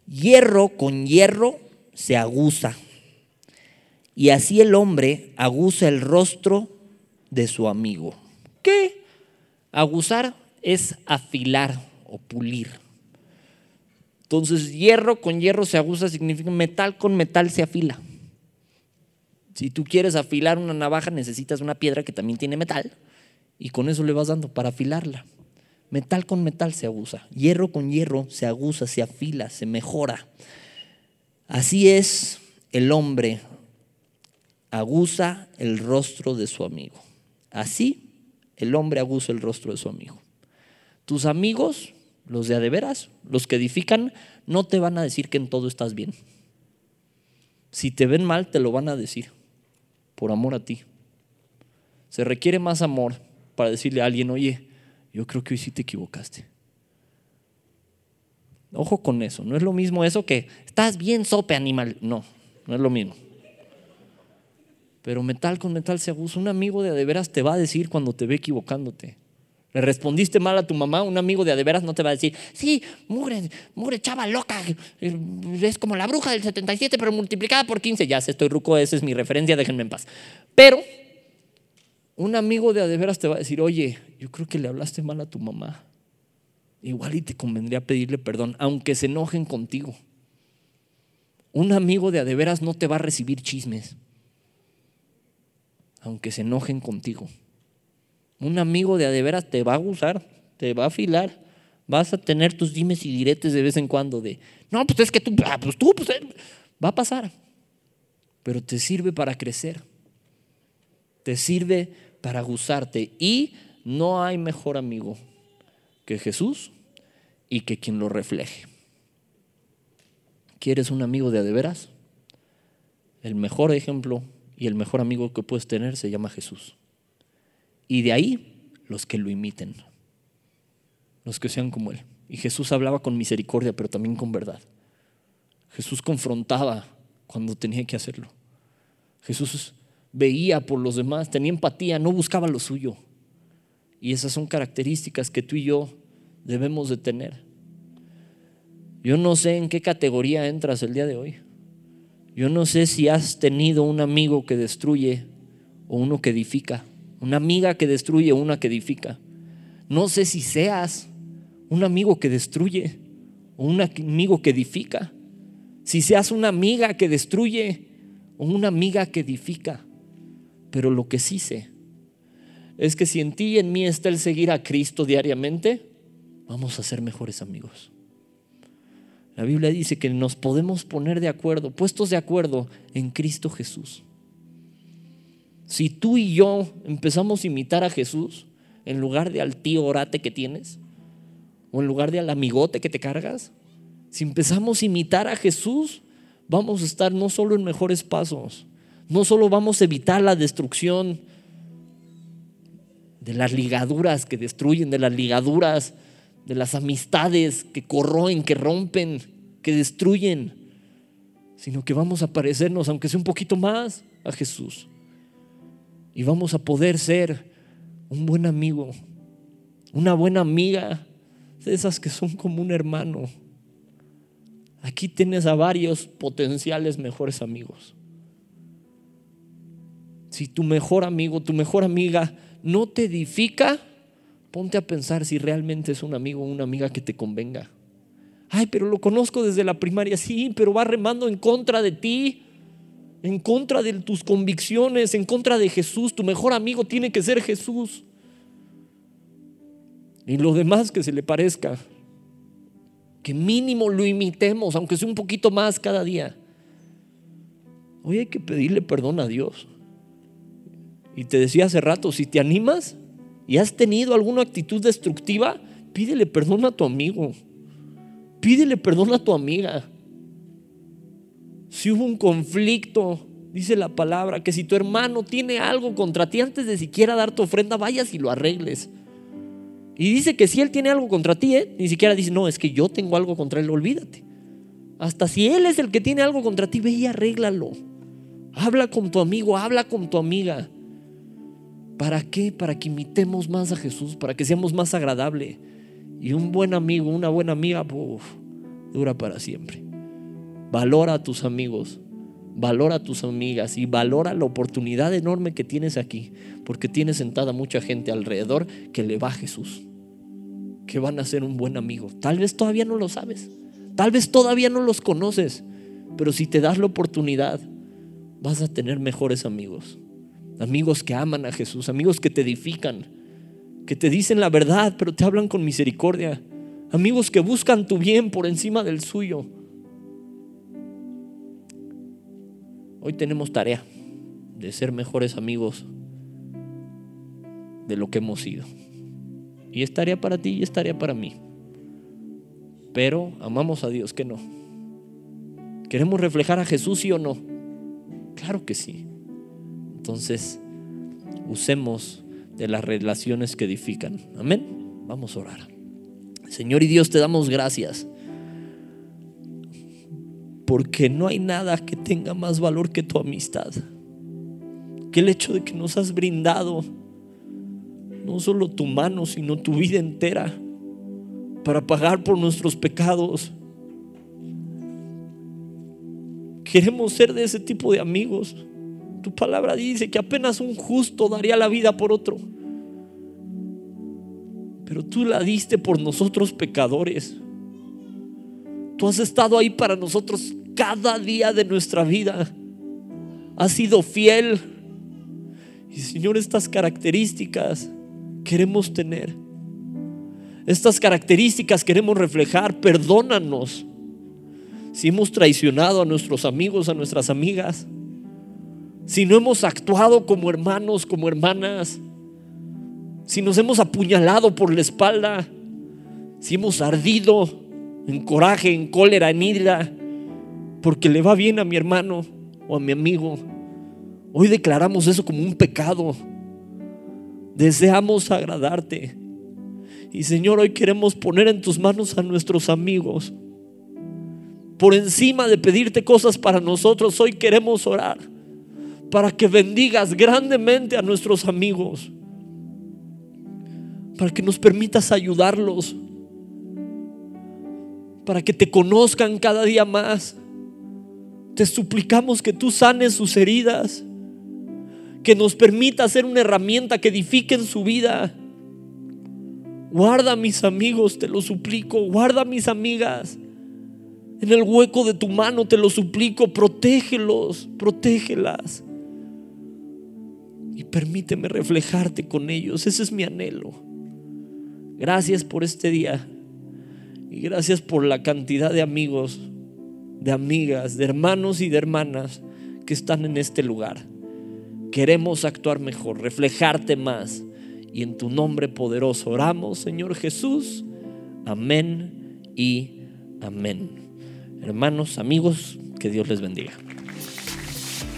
hierro con hierro se aguza y así el hombre aguza el rostro de su amigo. ¿Qué? Aguzar es afilar o pulir. Entonces, hierro con hierro se aguza significa metal con metal se afila. Si tú quieres afilar una navaja, necesitas una piedra que también tiene metal y con eso le vas dando para afilarla. Metal con metal se aguza, hierro con hierro se aguza, se afila, se mejora. Así es el hombre aguza el rostro de su amigo. Así el hombre aguza el rostro de su amigo. Tus amigos, los de adeveras, los que edifican, no te van a decir que en todo estás bien. Si te ven mal, te lo van a decir, por amor a ti. Se requiere más amor para decirle a alguien, oye, yo creo que hoy sí te equivocaste. Ojo con eso, no es lo mismo eso que estás bien sope animal, no, no es lo mismo. Pero metal con metal se abusa. Un amigo de adeveras te va a decir cuando te ve equivocándote. Le respondiste mal a tu mamá, un amigo de adeveras no te va a decir, sí, mugre, mugre chava loca, es como la bruja del 77, pero multiplicada por 15. Ya sé, estoy ruco, esa es mi referencia, déjenme en paz. Pero un amigo de adeveras te va a decir, oye, yo creo que le hablaste mal a tu mamá. Igual y te convendría pedirle perdón, aunque se enojen contigo. Un amigo de adeveras no te va a recibir chismes aunque se enojen contigo. Un amigo de a de veras te va a gustar, te va a afilar. Vas a tener tus dimes y diretes de vez en cuando de, no, pues es que tú, ah, pues tú, pues eh". va a pasar. Pero te sirve para crecer. Te sirve para gustarte. Y no hay mejor amigo que Jesús y que quien lo refleje. ¿Quieres un amigo de a de veras? El mejor ejemplo y el mejor amigo que puedes tener se llama Jesús. Y de ahí los que lo imiten, los que sean como Él. Y Jesús hablaba con misericordia, pero también con verdad. Jesús confrontaba cuando tenía que hacerlo. Jesús veía por los demás, tenía empatía, no buscaba lo suyo. Y esas son características que tú y yo debemos de tener. Yo no sé en qué categoría entras el día de hoy. Yo no sé si has tenido un amigo que destruye o uno que edifica. Una amiga que destruye una que edifica. No sé si seas un amigo que destruye o un amigo que edifica. Si seas una amiga que destruye o una amiga que edifica. Pero lo que sí sé es que si en ti y en mí está el seguir a Cristo diariamente, vamos a ser mejores amigos. La Biblia dice que nos podemos poner de acuerdo, puestos de acuerdo en Cristo Jesús. Si tú y yo empezamos a imitar a Jesús, en lugar de al tío orate que tienes, o en lugar de al amigote que te cargas, si empezamos a imitar a Jesús, vamos a estar no solo en mejores pasos, no solo vamos a evitar la destrucción de las ligaduras que destruyen, de las ligaduras de las amistades que corroen, que rompen, que destruyen, sino que vamos a parecernos, aunque sea un poquito más, a Jesús. Y vamos a poder ser un buen amigo, una buena amiga, de esas que son como un hermano. Aquí tienes a varios potenciales mejores amigos. Si tu mejor amigo, tu mejor amiga no te edifica, ponte a pensar si realmente es un amigo o una amiga que te convenga. Ay, pero lo conozco desde la primaria, sí, pero va remando en contra de ti, en contra de tus convicciones, en contra de Jesús. Tu mejor amigo tiene que ser Jesús. Y lo demás que se le parezca, que mínimo lo imitemos, aunque sea un poquito más cada día. Hoy hay que pedirle perdón a Dios. Y te decía hace rato, si te animas, y has tenido alguna actitud destructiva, pídele perdón a tu amigo. Pídele perdón a tu amiga. Si hubo un conflicto, dice la palabra, que si tu hermano tiene algo contra ti, antes de siquiera dar tu ofrenda, vayas y lo arregles. Y dice que si él tiene algo contra ti, ¿eh? ni siquiera dice, no, es que yo tengo algo contra él, olvídate. Hasta si él es el que tiene algo contra ti, ve y arréglalo. Habla con tu amigo, habla con tu amiga. ¿Para qué? Para que imitemos más a Jesús, para que seamos más agradable. Y un buen amigo, una buena amiga, dura para siempre. Valora a tus amigos, valora a tus amigas y valora la oportunidad enorme que tienes aquí, porque tienes sentada mucha gente alrededor que le va a Jesús, que van a ser un buen amigo. Tal vez todavía no lo sabes, tal vez todavía no los conoces, pero si te das la oportunidad, vas a tener mejores amigos amigos que aman a Jesús, amigos que te edifican, que te dicen la verdad, pero te hablan con misericordia, amigos que buscan tu bien por encima del suyo. Hoy tenemos tarea de ser mejores amigos de lo que hemos sido. Y es tarea para ti y es tarea para mí. Pero amamos a Dios que no. ¿Queremos reflejar a Jesús sí o no? Claro que sí. Entonces, usemos de las relaciones que edifican. Amén. Vamos a orar. Señor y Dios, te damos gracias. Porque no hay nada que tenga más valor que tu amistad. Que el hecho de que nos has brindado no solo tu mano, sino tu vida entera para pagar por nuestros pecados. Queremos ser de ese tipo de amigos tu palabra dice que apenas un justo daría la vida por otro. Pero tú la diste por nosotros pecadores. Tú has estado ahí para nosotros cada día de nuestra vida. Has sido fiel. Y Señor, estas características queremos tener. Estas características queremos reflejar. Perdónanos si hemos traicionado a nuestros amigos, a nuestras amigas. Si no hemos actuado como hermanos, como hermanas. Si nos hemos apuñalado por la espalda. Si hemos ardido en coraje, en cólera, en ira. Porque le va bien a mi hermano o a mi amigo. Hoy declaramos eso como un pecado. Deseamos agradarte. Y Señor, hoy queremos poner en tus manos a nuestros amigos. Por encima de pedirte cosas para nosotros, hoy queremos orar para que bendigas grandemente a nuestros amigos. Para que nos permitas ayudarlos. Para que te conozcan cada día más. Te suplicamos que tú sanes sus heridas que nos permita ser una herramienta que edifique en su vida. Guarda a mis amigos, te lo suplico. Guarda a mis amigas. En el hueco de tu mano te lo suplico. Protégelos, protégelas. Y permíteme reflejarte con ellos. Ese es mi anhelo. Gracias por este día. Y gracias por la cantidad de amigos, de amigas, de hermanos y de hermanas que están en este lugar. Queremos actuar mejor, reflejarte más. Y en tu nombre poderoso oramos, Señor Jesús. Amén y amén. Hermanos, amigos, que Dios les bendiga.